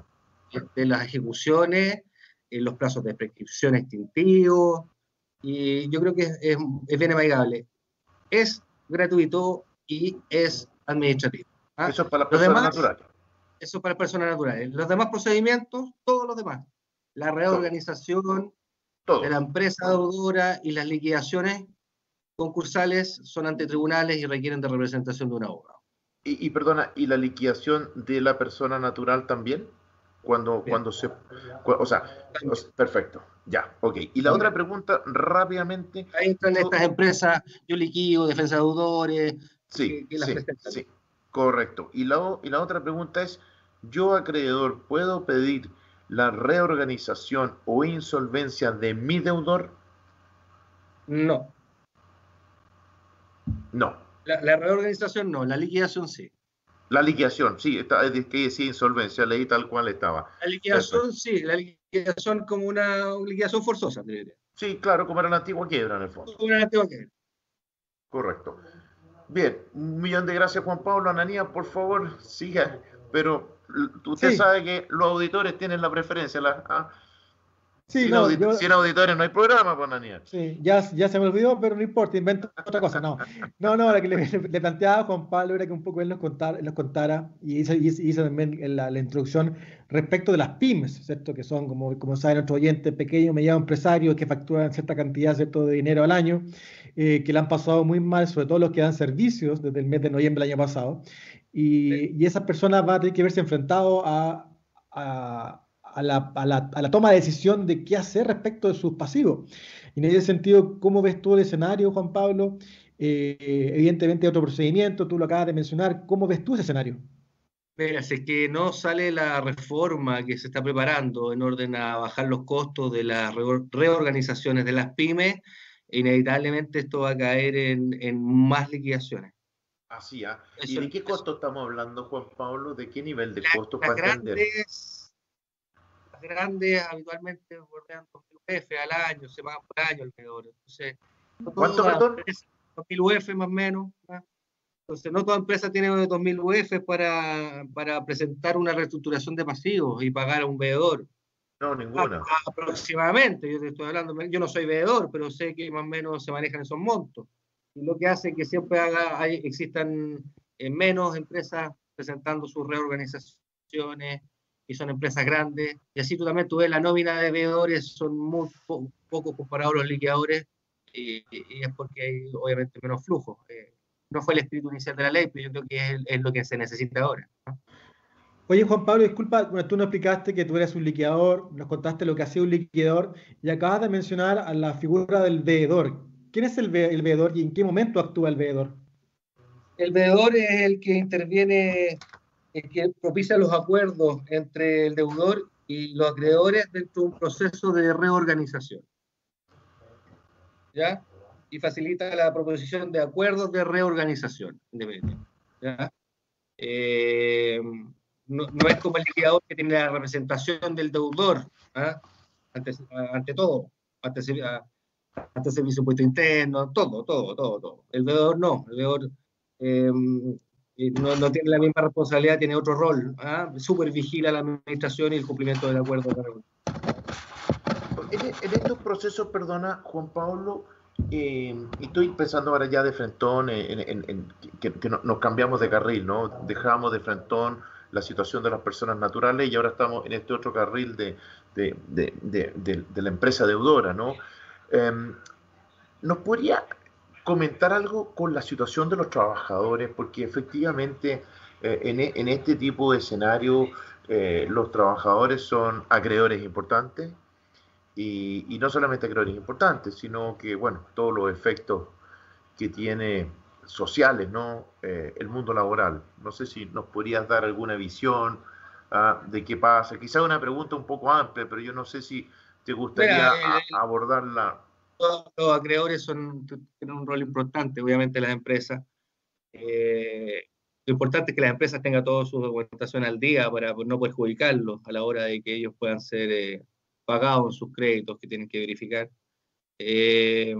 de, las ejecuciones los plazos de prescripción extintivos, y yo creo que es, es, es bien amigable. Es gratuito y es administrativo. ¿ah? Eso es para las personas demás, naturales. Eso es para personas naturales. Los demás procedimientos, todos los demás. La reorganización Todo. de la empresa deudora y las liquidaciones concursales son ante tribunales y requieren de representación de un abogado. Y, y perdona, ¿y la liquidación de la persona natural también? Cuando, cuando se... O sea, perfecto, ya, ok. Y la otra pregunta, rápidamente... Ahí entran estas empresas, yo liquido, defensa de deudores... Sí, que, que sí, sí, correcto. Y la, y la otra pregunta es, ¿yo acreedor puedo pedir la reorganización o insolvencia de mi deudor? No. No. La, la reorganización no, la liquidación sí. La liquidación, sí, está, es que decía insolvencia, leí tal cual estaba. La liquidación, Eso. sí, la liquidación como una liquidación forzosa, diría. Sí, claro, como era la antigua quiebra en el fondo. Como era la antigua quiebra. Correcto. Bien, un millón de gracias Juan Pablo. Ananía, por favor, siga. Pero usted sí. sabe que los auditores tienen la preferencia. La, ¿ah? Sí, sin, no, audit yo... sin, auditores no hay programa, pues, Daniel. Sí, ya, ya se me olvidó, pero no importa, invento otra cosa. No, no, no, la que le, le, planteaba a Juan Pablo era que un poco él nos contara, nos contara y hizo, hizo también la, la, introducción respecto de las pymes, ¿cierto? Que son, como, como saben nuestros oyentes, pequeños, medianos empresarios que facturan cierta cantidad ¿cierto? de dinero al año, eh, que le han pasado muy mal, sobre todo los que dan servicios desde el mes de noviembre del año pasado. Y, sí. y esas personas van a tener que verse enfrentados a, a a, la, toma de decisión de qué hacer respecto de sus pasivos. Y en ese sentido, ¿cómo ves tú el escenario, Juan Pablo? Eh, evidentemente otro procedimiento, tú lo acabas de mencionar, ¿cómo ves tú ese escenario? Mira, si es que no sale la reforma que se está preparando en orden a bajar los costos de las reorganizaciones de las pymes, inevitablemente esto va a caer en, más liquidaciones. Así, ¿ah? ¿Y de qué costo estamos hablando, Juan Pablo? ¿De qué nivel de costo para grandes, grandes habitualmente bordean 2.000 UF al año, se pagan por año alrededor. Entonces, ¿Cuánto, perdón? 2.000 UF más o menos. Entonces, no toda empresa tiene 2.000 UF para, para presentar una reestructuración de pasivos y pagar a un veedor. No, ninguna. aproximadamente, yo te estoy hablando, yo no soy veedor, pero sé que más o menos se manejan esos montos. Y lo que hace que siempre haga, hay, existan eh, menos empresas presentando sus reorganizaciones y son empresas grandes. Y así tú también tú ves la nómina de veedores, son muy poco comparados a los liquidadores y, es porque hay obviamente menos flujo. Eh, no fue el espíritu inicial de la ley, pero yo creo que es, lo que se necesita ahora. Oye, Juan Pablo, disculpa, tú nos explicaste que tú eres un liquidador, nos contaste lo que hacía un liquidador y acabas de mencionar a la figura del veedor. ¿Quién es el, veedor y en qué momento actúa el veedor? El veedor es el que interviene, el que propicia los acuerdos entre el deudor y los acreedores dentro de un proceso de reorganización. ¿Ya? y facilita la proposición de acuerdos de reorganización. Eh, no, es como el liquidador que tiene la representación del deudor ¿ah? ante, todo, ante, ante servicio impuesto interno, todo, todo, todo, todo. El deudor no, el deudor eh, no, tiene la misma responsabilidad, tiene otro rol, ¿ah? supervigila la administración y el cumplimiento del acuerdo. En, en estos procesos, perdona, Juan Pablo, eh, y estoy pensando ahora ya de frentón en, que, nos cambiamos de carril, ¿no? Dejamos de frentón la situación de las personas naturales y ahora estamos en este otro carril de, la empresa deudora, ¿no? Em, ¿Nos podría comentar algo con la situación de los trabajadores? Porque efectivamente eh, en, este tipo de escenario eh, los trabajadores son acreedores importantes, y, no solamente acreedores importantes, sino que, bueno, todos los efectos que tiene sociales, ¿no? Eh, el mundo laboral. No sé si nos podrías dar alguna visión ah, de qué pasa. Quizá una pregunta un poco amplia, pero yo no sé si te gustaría abordarla. Todos los acreedores tienen un rol importante, obviamente, las empresas. Eh, lo importante es que las empresas tengan toda su documentación al día para no perjudicarlos a la hora de que ellos puedan ser pagado en sus créditos que tienen que verificar. Eh,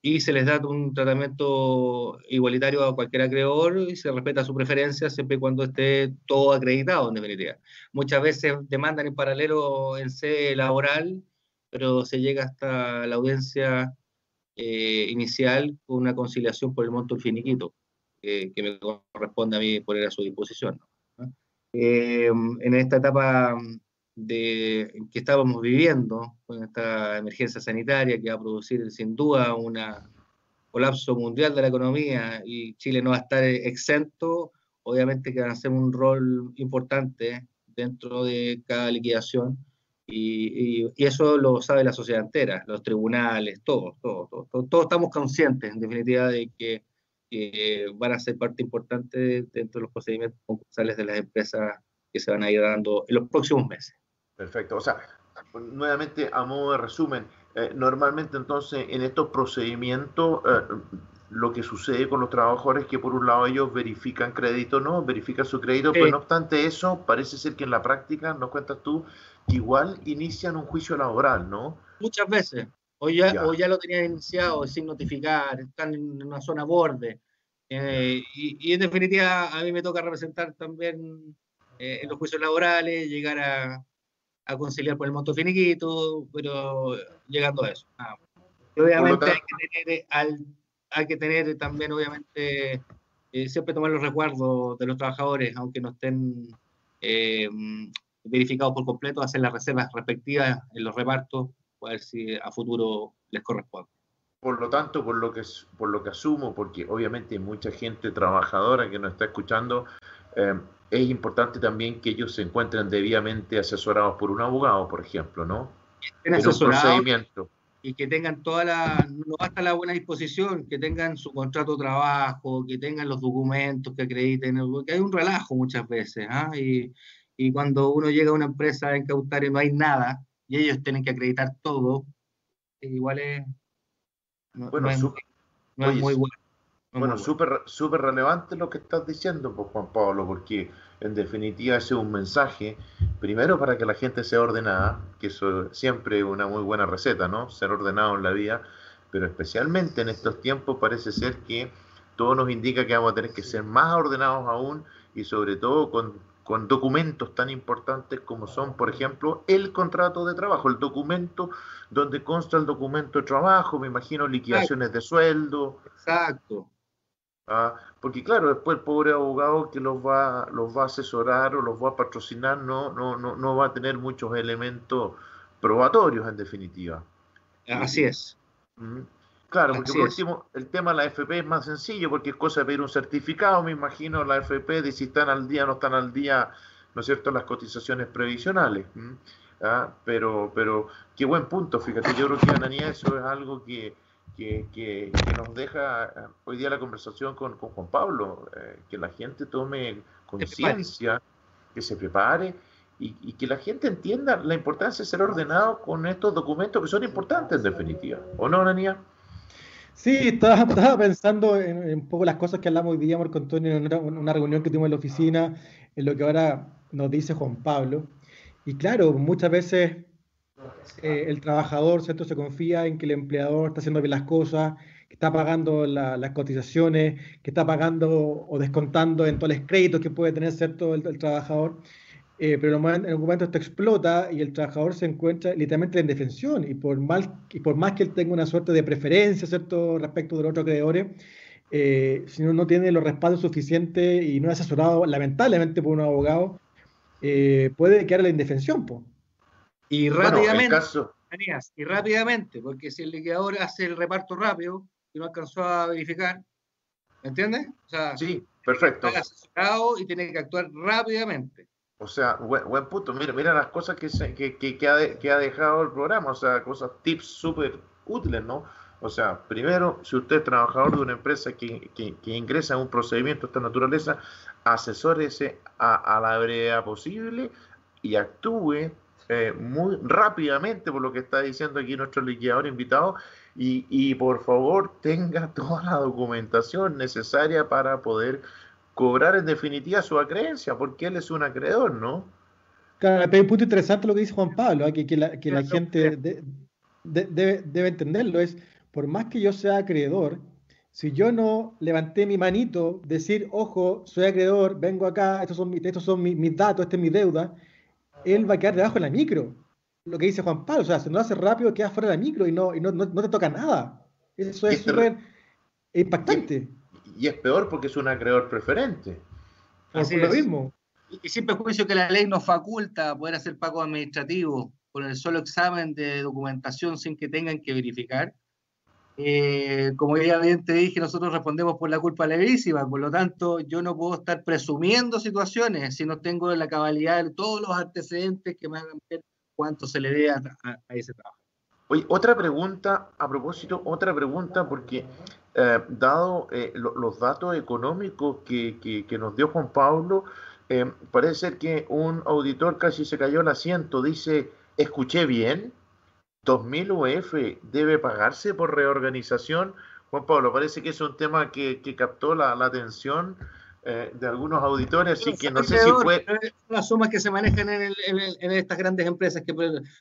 y se les da un tratamiento igualitario a cualquier acreedor y se respeta su preferencia siempre y cuando esté todo acreditado en definitiva. Muchas veces demandan en paralelo en sede laboral, pero se llega hasta la audiencia eh, inicial con una conciliación por el monto del finiquito, que me corresponde a mí poner a su disposición. Eh, en esta etapa de, que estábamos viviendo con esta emergencia sanitaria que va a producir sin duda un colapso mundial de la economía y Chile no va a estar exento, obviamente que van a ser un rol importante dentro de cada liquidación y, eso lo sabe la sociedad entera, los tribunales, todos, todos, todos, todos, estamos conscientes en definitiva de que, van a ser parte importante dentro de los procedimientos concursales de las empresas que se van a ir dando en los próximos meses. Perfecto. O sea, nuevamente, a modo de resumen, eh, normalmente entonces en estos procedimientos eh, lo que sucede con los trabajadores es que por un lado ellos verifican crédito, ¿no? Verifican su crédito, pero no obstante eso, parece ser que en la práctica, nos cuentas tú, igual inician un juicio laboral, ¿no? Muchas veces. O ya, O ya lo tenían iniciado sin notificar, están en una zona borde. Eh, y, y, en definitiva, a mí me toca representar también en los juicios laborales, llegar a, a conciliar por el monto finiquito, pero llegando a eso. obviamente hay que, tener, al, hay que tener también, obviamente, eh, siempre tomar los recuerdos de los trabajadores, aunque no estén eh, verificados por completo, hacer las reservas respectivas en los repartos, a ver si a futuro les corresponde. Por lo tanto, por lo que, por lo que asumo, porque obviamente hay mucha gente trabajadora que nos está escuchando, eh, es importante también que ellos se encuentren debidamente asesorados por un abogado, por ejemplo, ¿no? En un procedimiento. Y que tengan toda la, no basta la buena disposición, que tengan su contrato de trabajo, que tengan los documentos que acrediten, porque hay un relajo muchas veces, ¿ah? y, y, cuando uno llega a una empresa a incautar y no hay nada, y ellos tienen que acreditar todo, igual es... bueno, no es muy bueno. Bueno, súper super relevante lo que estás diciendo, pues, Juan Pablo, porque en definitiva ese es un mensaje, primero para que la gente sea ordenada, que eso es siempre una muy buena receta, ¿no? Ser ordenado en la vida, pero especialmente en estos tiempos parece ser que todo nos indica que vamos a tener que ser más ordenados aún y sobre todo con, con documentos tan importantes como son, por ejemplo, el contrato de trabajo, el documento donde consta el documento de trabajo, me imagino liquidaciones de sueldo. Exacto Ah, porque claro, después el pobre abogado que los va, los va a asesorar o los va a patrocinar no, no, no, no va a tener muchos elementos probatorios en definitiva. Así es. Claro, porque por último, el tema de la FP es más sencillo porque es cosa de pedir un certificado, me imagino, la FP de si están al día o no están al día, ¿no es cierto?, las cotizaciones previsionales. Ah, pero, pero qué buen punto, fíjate, yo creo que Ananía eso es algo que, que, nos deja eh, hoy día la conversación con, Juan Pablo, eh, que la gente tome conciencia, que se prepare y, que la gente entienda la importancia de ser ordenado con estos documentos que son importantes en definitiva. ¿O no, Nania? Sí, estaba, pensando en, un poco las cosas que hablamos hoy día, Marco Antonio, en una, reunión que tuvimos en la oficina, en lo que ahora nos dice Juan Pablo. Y claro, muchas veces eh, el trabajador ¿cierto? se confía en que el empleador está haciendo bien las cosas, que está pagando las cotizaciones, que está pagando o descontando en todos los créditos que puede tener ¿cierto? El, trabajador. Eh, pero en algún momento esto explota y el trabajador se encuentra literalmente en defensión y por, mal, y por más que él tenga una suerte de preferencia ¿cierto? respecto de los otros acreedores, eh, si no, no tiene los respaldos suficientes y no es asesorado lamentablemente por un abogado, puede quedar en la indefensión. Y rápidamente, y rápidamente, porque si el liquidador hace el reparto rápido y no alcanzó a verificar, ¿me entiendes? O sea, sí, perfecto. Y tiene que actuar rápidamente. O sea, buen, punto. Mira, mira las cosas que, que, que, ha que, ha dejado el programa, o sea, cosas, tips súper útiles, ¿no? O sea, primero, si usted es trabajador de una empresa que, ingresa en un procedimiento de esta naturaleza, asesórese a, a la brevedad posible y actúe eh, muy rápidamente por lo que está diciendo aquí nuestro liquidador invitado y, y, por favor tenga toda la documentación necesaria para poder cobrar en definitiva su acreencia, porque él es un acreedor, ¿no? Claro, pero un punto interesante lo que dice Juan Pablo, ¿eh? que, que, la, que la gente debe, debe entenderlo, es por más que yo sea acreedor, si yo no levanté mi manito, decir, ojo, soy acreedor, vengo acá, estos son, estos son mis, mis datos, esta es mi deuda, él va a quedar debajo de la micro. Lo que dice Juan Pablo, o sea, si no hace rápido, queda fuera de la micro y no, y no, no, te toca nada. Eso es súper impactante. Y, es peor porque es un acreedor preferente. Así es. lo mismo. Y, sin perjuicio que la ley nos faculta poder hacer pago administrativo con el solo examen de documentación sin que tengan que verificar. Eh, como ya bien te dije, nosotros respondemos por la culpa levísima, por lo tanto, yo no puedo estar presumiendo situaciones si no tengo la cabalidad de todos los antecedentes que me hagan ver cuánto se le dé a, ese trabajo. Oye, otra pregunta, a propósito, otra pregunta, porque eh, dado eh, los datos económicos que, que, nos dio Juan Pablo, parece ser que un auditor casi se cayó el asiento, dice, escuché bien, 2.000 UF debe pagarse por reorganización. Juan Pablo, parece que es un tema que, captó la, atención eh, de algunos auditores, así que no sé si puede... Las sumas que se manejan en, estas grandes empresas, que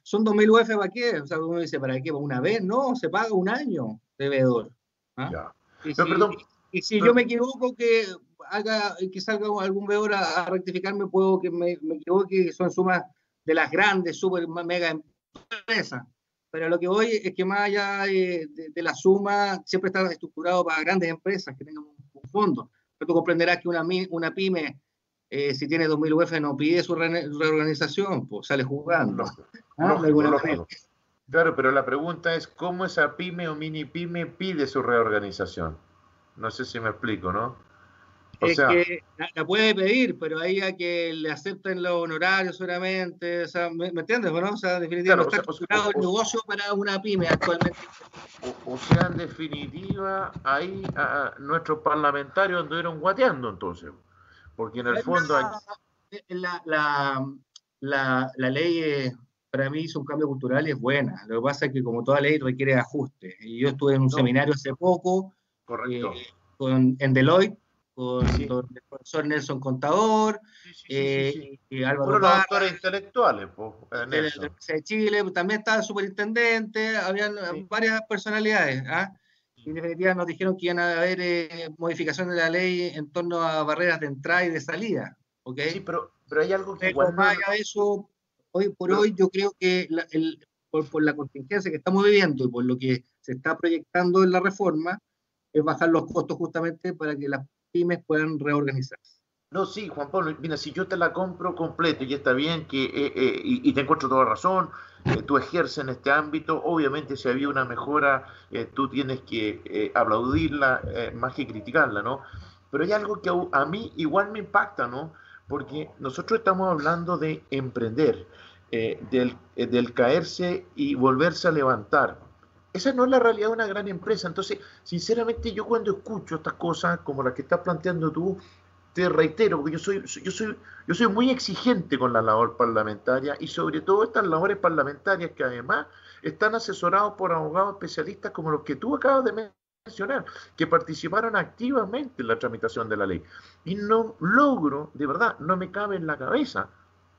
son 2.000 UF, ¿para qué? O sea, uno dice, ¿para qué? ¿Una vez? No, se paga un año de veedor. ¿ah? Y, si, yo me equivoco que haga que salga algún veedor a, rectificarme, puedo que me, me equivoque, son sumas de las grandes, super mega empresas. Pero lo que voy es que más allá de, la suma, siempre está estructurado para grandes empresas que tengan un, fondo. Pero tú comprenderás que una, una pyme, eh, si tiene 2.000 UF, no pide su reorganización, pues sale jugando. ¿Ah? claro, pero la pregunta es, ¿cómo esa pyme o mini pyme pide su reorganización? No sé si me explico, ¿no? Es que la, puede pedir, pero ahí a que le acepten los honorarios seguramente, o sea, ¿me, entiendes? ¿no? O sea, definitivamente está o el negocio para una pyme actualmente. O, sea, en definitiva, ahí nuestros parlamentarios anduvieron guateando entonces, porque en el fondo... La, la, la, la, ley para mí hizo un cambio cultural y es buena. Lo que pasa es que como toda ley requiere ajustes. Y yo estuve en un seminario hace poco Correcto. Eh, con, en Deloitte con el profesor Nelson Contador eh, y Álvaro los autores intelectuales de, Chile, también estaba el superintendente, habían varias personalidades. ¿ah? Y en definitiva nos dijeron que iban a haber eh, modificaciones de la ley en torno a barreras de entrada y de salida. ¿okay? Sí, pero, pero hay algo que... Pero más allá de eso, hoy por hoy yo creo que el, por, por la contingencia que estamos viviendo y por lo que se está proyectando en la reforma, es bajar los costos justamente para que las pymes puedan reorganizarse. No, sí, Juan Pablo, mira, si yo te la compro completo y está bien que, eh, eh, y, te encuentro toda razón, eh, tú ejerces en este ámbito, obviamente si había una mejora, tú tienes que aplaudirla más que criticarla, ¿no? Pero hay algo que a, a, mí igual me impacta, ¿no? Porque nosotros estamos hablando de emprender, del, del caerse y volverse a levantar. Esa no es la realidad de una gran empresa. Entonces, sinceramente, yo cuando escucho estas cosas como las que estás planteando tú, te reitero, porque yo soy, yo soy, yo soy muy exigente con la labor parlamentaria y sobre todo estas labores parlamentarias que además están asesorados por abogados especialistas como los que tú acabas de mencionar, que participaron activamente en la tramitación de la ley. Y no logro, de verdad, no me cabe en la cabeza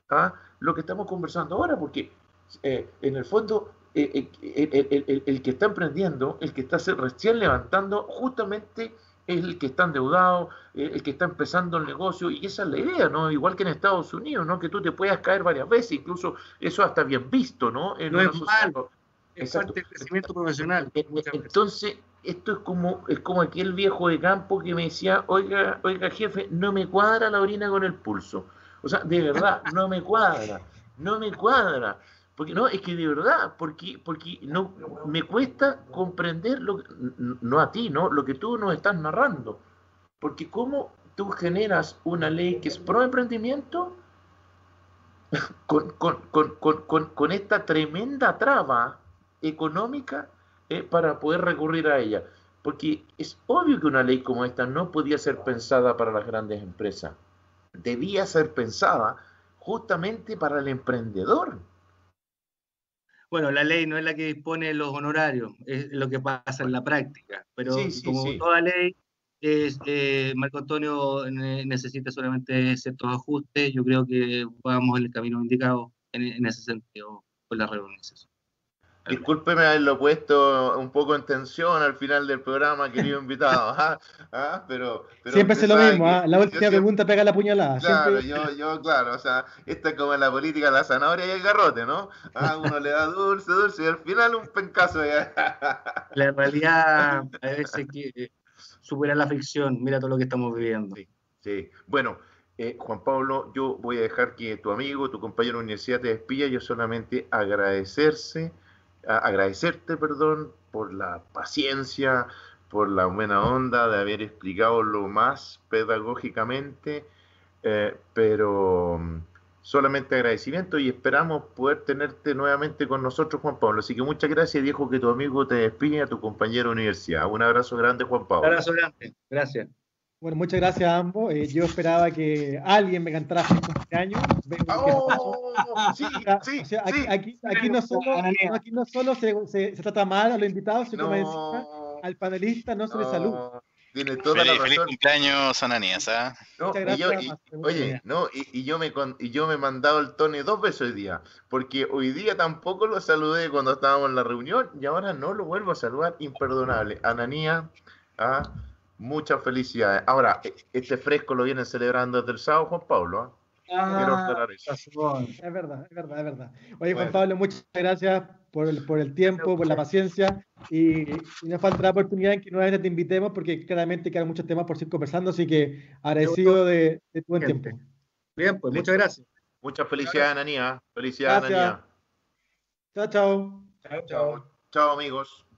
¿ah? lo que estamos conversando ahora, porque eh, en el fondo eh, eh, el, que está emprendiendo, el que está recién levantando, justamente es el que está endeudado, el que está empezando el negocio, y esa es la idea, ¿no? Igual que en Estados Unidos, ¿no? Que tú te puedas caer varias veces, incluso eso hasta bien visto, ¿no? no es malo, es parte del crecimiento profesional. Entonces, esto es como, es como aquel viejo de campo que me decía, oiga, oiga jefe, no me cuadra la orina con el pulso. O sea, de verdad, no me cuadra, no me cuadra. Porque no, es que de verdad, porque, porque no me cuesta comprender lo no a ti, ¿no? Lo que tú nos estás narrando. Porque cómo tú generas una ley que es pro emprendimiento con, con, esta tremenda traba económica eh, para poder recurrir a ella. Porque es obvio que una ley como esta no podía ser pensada para las grandes empresas. Debía ser pensada justamente para el emprendedor bueno, la ley no es la que dispone los honorarios, es lo que pasa en la práctica, pero como toda ley, eh, Marco Antonio necesita solamente ciertos ajustes, yo creo que vamos en el camino indicado en, ese sentido con la reorganización. Discúlpeme haberlo puesto un poco en tensión al final del programa, querido invitado. ¿ah? ¿Ah? Pero, siempre es lo mismo, ¿ah? la última pregunta pega la puñalada. Claro, yo, yo, claro, o sea, esta es como en la política, la zanahoria y el garrote, ¿no? Uno le da dulce, dulce y al final un pencazo. La realidad a veces que eh, supera la ficción, mira todo lo que estamos viviendo. Sí, bueno. Eh, Juan Pablo, yo voy a dejar que tu amigo, tu compañero de universidad te despida, yo solamente agradecerse agradecerte, perdón, por la paciencia, por la buena onda de haber explicado lo más pedagógicamente, eh, pero mm, solamente agradecimiento y esperamos poder tenerte nuevamente con nosotros, Juan Pablo. Así que muchas gracias, dijo que tu amigo te despide a tu compañero de universidad. Un abrazo grande, Juan Pablo. Un abrazo grande, gracias. Bueno, muchas gracias a ambos. Eh, yo esperaba que alguien me cantara feliz cumpleaños. Oh, sí, sí, aquí, aquí, no solo, aquí no solo se, se, trata mal a los invitados, sino no. al panelista no se le saluda. Tiene toda feliz, la feliz cumpleaños, Ananías. ¿ah? No, y yo, oye, no, y, yo me, y yo me he mandado el Tony dos veces hoy día, porque hoy día tampoco lo saludé cuando estábamos en la reunión y ahora no lo vuelvo a saludar. Imperdonable. Ananías, ¿ah? Muchas felicidades. Ahora, e, este fresco lo vienen celebrando desde el sábado, Juan Pablo. Ah, es verdad, es verdad, es verdad. Oye, Juan Pablo, muchas gracias por el, por el tiempo, por la paciencia y, nos falta la oportunidad en que nuevamente te invitemos porque claramente quedan muchos temas por seguir conversando, así que agradecido de, tu buen tiempo. Bien, pues muchas gracias. Muchas felicidades, Ananía. Felicidades, Ananía. Chao, chao. Chao, chao. Chao, amigos.